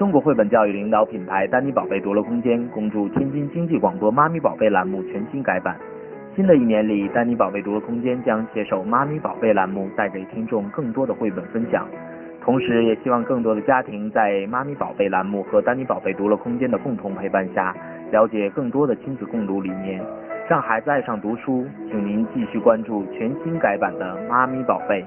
中国绘本教育领导品牌丹尼宝贝读乐空间恭祝天津经济广播“妈咪宝贝”栏目全新改版。新的一年里，丹尼宝贝读乐空间将携手“妈咪宝贝”栏目，带给听众更多的绘本分享。同时，也希望更多的家庭在“妈咪宝贝”栏目和丹尼宝贝读乐空间的共同陪伴下，了解更多的亲子共读理念，让孩子爱上读书。请您继续关注全新改版的“妈咪宝贝”。